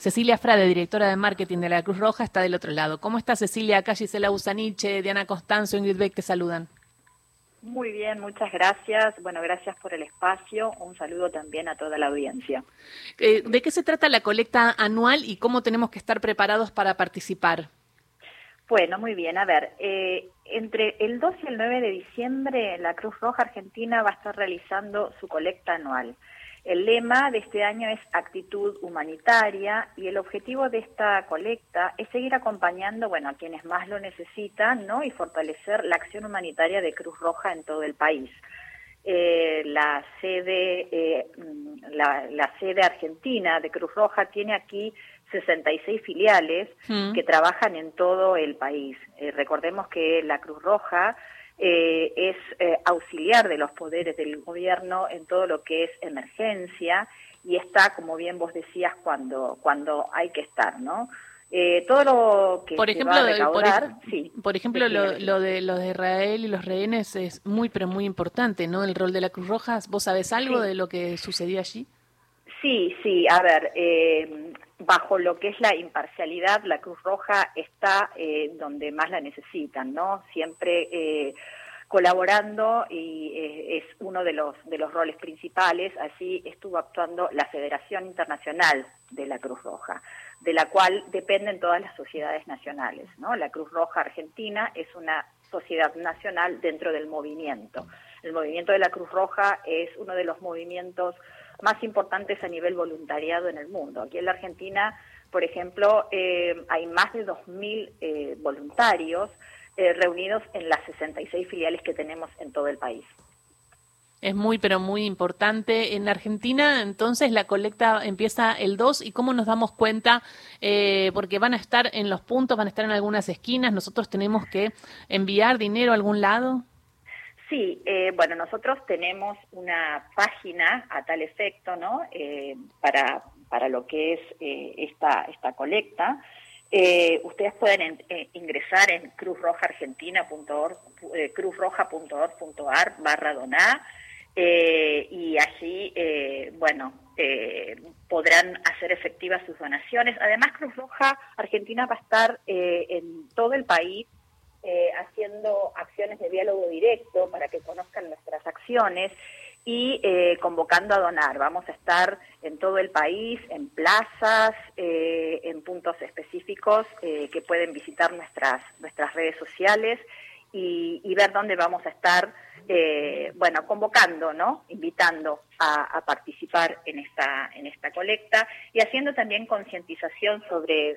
Cecilia Frade, directora de marketing de la Cruz Roja, está del otro lado. ¿Cómo está Cecilia? Acá Gisela Usaniche, Diana Constanzo, Ingrid Beck te saludan. Muy bien, muchas gracias. Bueno, gracias por el espacio. Un saludo también a toda la audiencia. Eh, ¿De qué se trata la colecta anual y cómo tenemos que estar preparados para participar? Bueno, muy bien. A ver, eh, entre el 2 y el 9 de diciembre, la Cruz Roja Argentina va a estar realizando su colecta anual. El lema de este año es actitud humanitaria y el objetivo de esta colecta es seguir acompañando, bueno, a quienes más lo necesitan, ¿no? Y fortalecer la acción humanitaria de Cruz Roja en todo el país. Eh, la sede eh, la, sede argentina de Cruz Roja tiene aquí 66 filiales mm. que trabajan en todo el país. Eh, recordemos que la Cruz Roja eh, es eh, auxiliar de los poderes del gobierno en todo lo que es emergencia y está, como bien vos decías, cuando, cuando hay que estar, ¿no? Eh, todo lo que por ejemplo, recaudar, por, sí, por ejemplo lo, lo, de los de Israel y los rehenes es muy pero muy importante, ¿no? El rol de la Cruz Roja. ¿Vos sabés algo de lo que sucedió allí? Sí, sí. A ver, eh, bajo lo que es la imparcialidad, la Cruz Roja está eh, donde más la necesitan, ¿no? Siempre eh, colaborando y eh, es uno de los de los roles principales. Así estuvo actuando la Federación Internacional de la Cruz Roja, de la cual dependen todas las sociedades nacionales, ¿no? La Cruz Roja Argentina es una sociedad nacional dentro del movimiento. El movimiento de la Cruz Roja es uno de los movimientos más importantes a nivel voluntariado en el mundo. Aquí en la Argentina, por ejemplo, eh, hay más de 2.000 eh, voluntarios eh, reunidos en las 66 filiales que tenemos en todo el país. Es muy, pero muy importante. En Argentina, entonces, la colecta empieza el 2 y cómo nos damos cuenta, porque van a estar en los puntos, van a estar en algunas esquinas, nosotros tenemos que enviar dinero a algún lado. Sí, eh, bueno, nosotros tenemos una página a tal efecto, ¿no? Eh, para, para lo que es eh, esta, esta colecta. ustedes pueden ingresar en cruzrojaargentina.org, cruzroja.org.ar barra donar y allí, bueno, podrán hacer efectivas sus donaciones. Además, Cruz Roja Argentina va a estar en todo el país eh, haciendo acciones de diálogo directo para que conozcan nuestras acciones y eh, convocando a donar. Vamos a estar en todo el país, en plazas, eh, en puntos específicos que pueden visitar nuestras, nuestras redes sociales y, ver dónde vamos a estar, bueno, convocando, ¿no? Invitando a, a, participar en esta, en esta colecta y haciendo también concientización sobre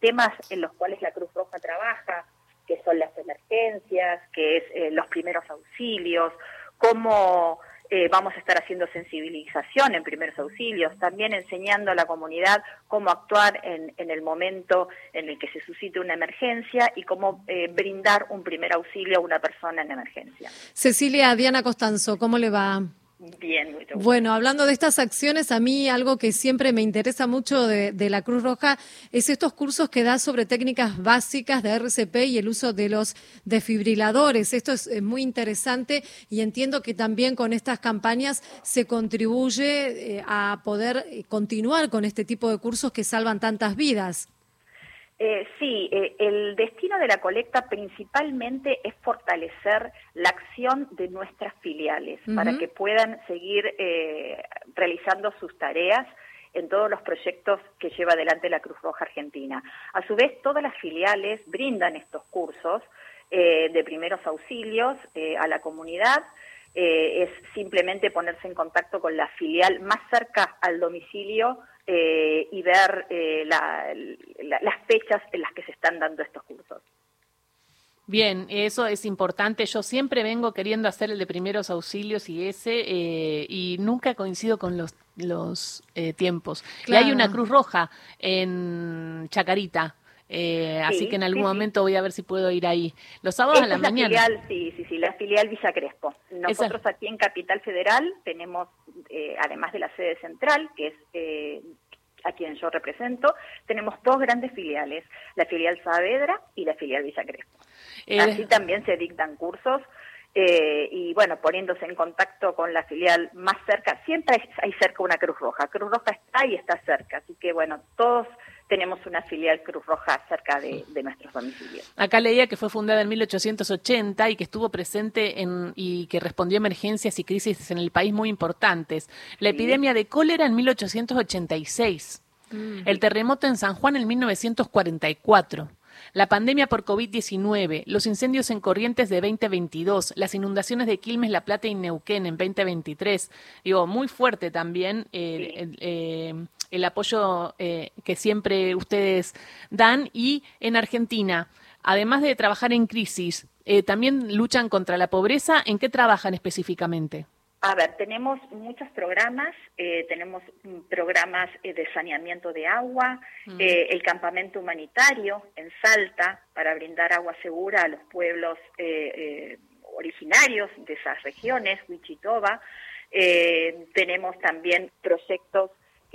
temas en los cuales la Cruz Roja trabaja, que son las emergencias, que es eh, los primeros auxilios, cómo eh, vamos a estar haciendo sensibilización en primeros auxilios, también enseñando a la comunidad cómo actuar en, en el momento en el que se suscite una emergencia y cómo eh, brindar un primer auxilio a una persona en emergencia. Cecilia, Diana Costanzo, ¿cómo le va? Bien. Bueno, hablando de estas acciones, a mí algo que siempre me interesa mucho de, la Cruz Roja es estos cursos que da sobre técnicas básicas de RCP y el uso de los desfibriladores. Esto es muy interesante y entiendo que también con estas campañas se contribuye eh, a poder continuar con este tipo de cursos que salvan tantas vidas. Eh, sí, eh, el destino de la colecta principalmente es fortalecer la acción de nuestras filiales para que puedan seguir eh, realizando sus tareas en todos los proyectos que lleva adelante la Cruz Roja Argentina. A su vez, todas las filiales brindan estos cursos de primeros auxilios a la comunidad. es simplemente ponerse en contacto con la filial más cerca al domicilio eh, y ver eh, las fechas en las que se están dando estos cursos. Bien, eso es importante. Yo siempre vengo queriendo hacer el de primeros auxilios y ese, eh, y nunca coincido con los, los tiempos. Y hay una Cruz Roja en Chacarita. Así que en algún momento voy a ver si puedo ir ahí. Los sábados a la, mañana. Filial, sí, sí, sí, la filial Villa Crespo. Nosotros aquí en Capital Federal tenemos eh, además de la sede central, que es eh, a quien yo represento, tenemos dos grandes filiales, la filial Saavedra y la filial Villa Crespo. Eh, Así también se dictan cursos eh, y bueno, poniéndose en contacto con la filial más cerca, siempre hay, cerca una Cruz Roja. Cruz Roja está y está cerca, así que bueno, todos tenemos una filial Cruz Roja cerca de, nuestros domicilios. Acá leía que fue fundada en 1880 y que estuvo presente en, y que respondió a emergencias y crisis en el país muy importantes. La epidemia de cólera en 1886. Mm. El terremoto en San Juan en 1944. La pandemia por COVID-19, los incendios en Corrientes de 2022, las inundaciones de Quilmes, La Plata y Neuquén en 2023. Digo, muy fuerte también eh, eh, el apoyo eh, que siempre ustedes dan. Y en Argentina, además de trabajar en crisis, también luchan contra la pobreza. ¿En qué trabajan específicamente? A ver, tenemos muchos programas, eh, tenemos programas eh, de saneamiento de agua, mm. eh, el campamento humanitario en Salta para brindar agua segura a los pueblos originarios de esas regiones, Wichitoba. tenemos también proyectos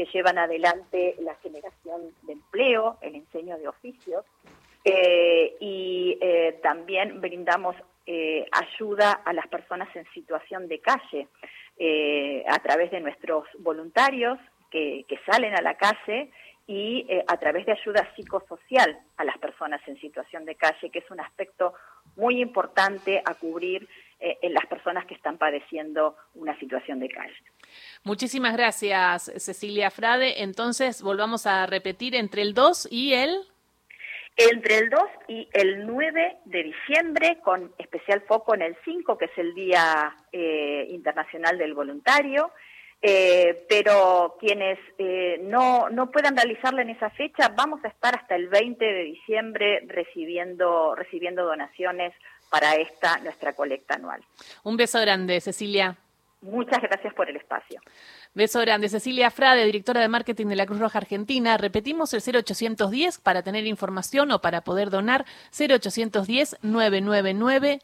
que llevan adelante la generación de empleo, el enseño de oficios, y también brindamos eh, ayuda a las personas en situación de calle eh, a través de nuestros voluntarios que, salen a la calle y eh, a través de ayuda psicosocial a las personas en situación de calle, que es un aspecto muy importante a cubrir en las personas que están padeciendo una situación de calle. Muchísimas gracias, Cecilia Frade. Entonces, volvamos a repetir entre el 2 y el entre el 2 y el 9 de diciembre, con especial foco en el 5, que es el Día eh, Internacional del Voluntario. Eh, pero quienes eh, no, no puedan realizarla en esa fecha, vamos a estar hasta el 20 de diciembre recibiendo, recibiendo donaciones para esta nuestra colecta anual. Un beso grande, Cecilia. Muchas gracias por el espacio. Beso grande. Cecilia Frade, directora de marketing de la Cruz Roja Argentina. Repetimos el 0810 para tener información o para poder donar 0810 999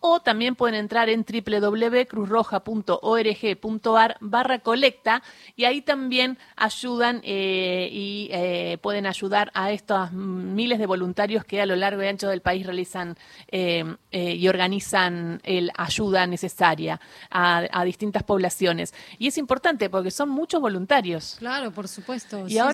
2222. 0810 999 2222 o también pueden entrar en www.cruzroja.org.ar barra colecta y ahí también ayudan eh, y eh, pueden ayudar a estos miles de voluntarios que a lo largo y ancho del país realizan eh, y organizan el ayuda necesaria a, a, distintas poblaciones. Y es importante porque son muchos voluntarios. Claro, por supuesto. Y ahora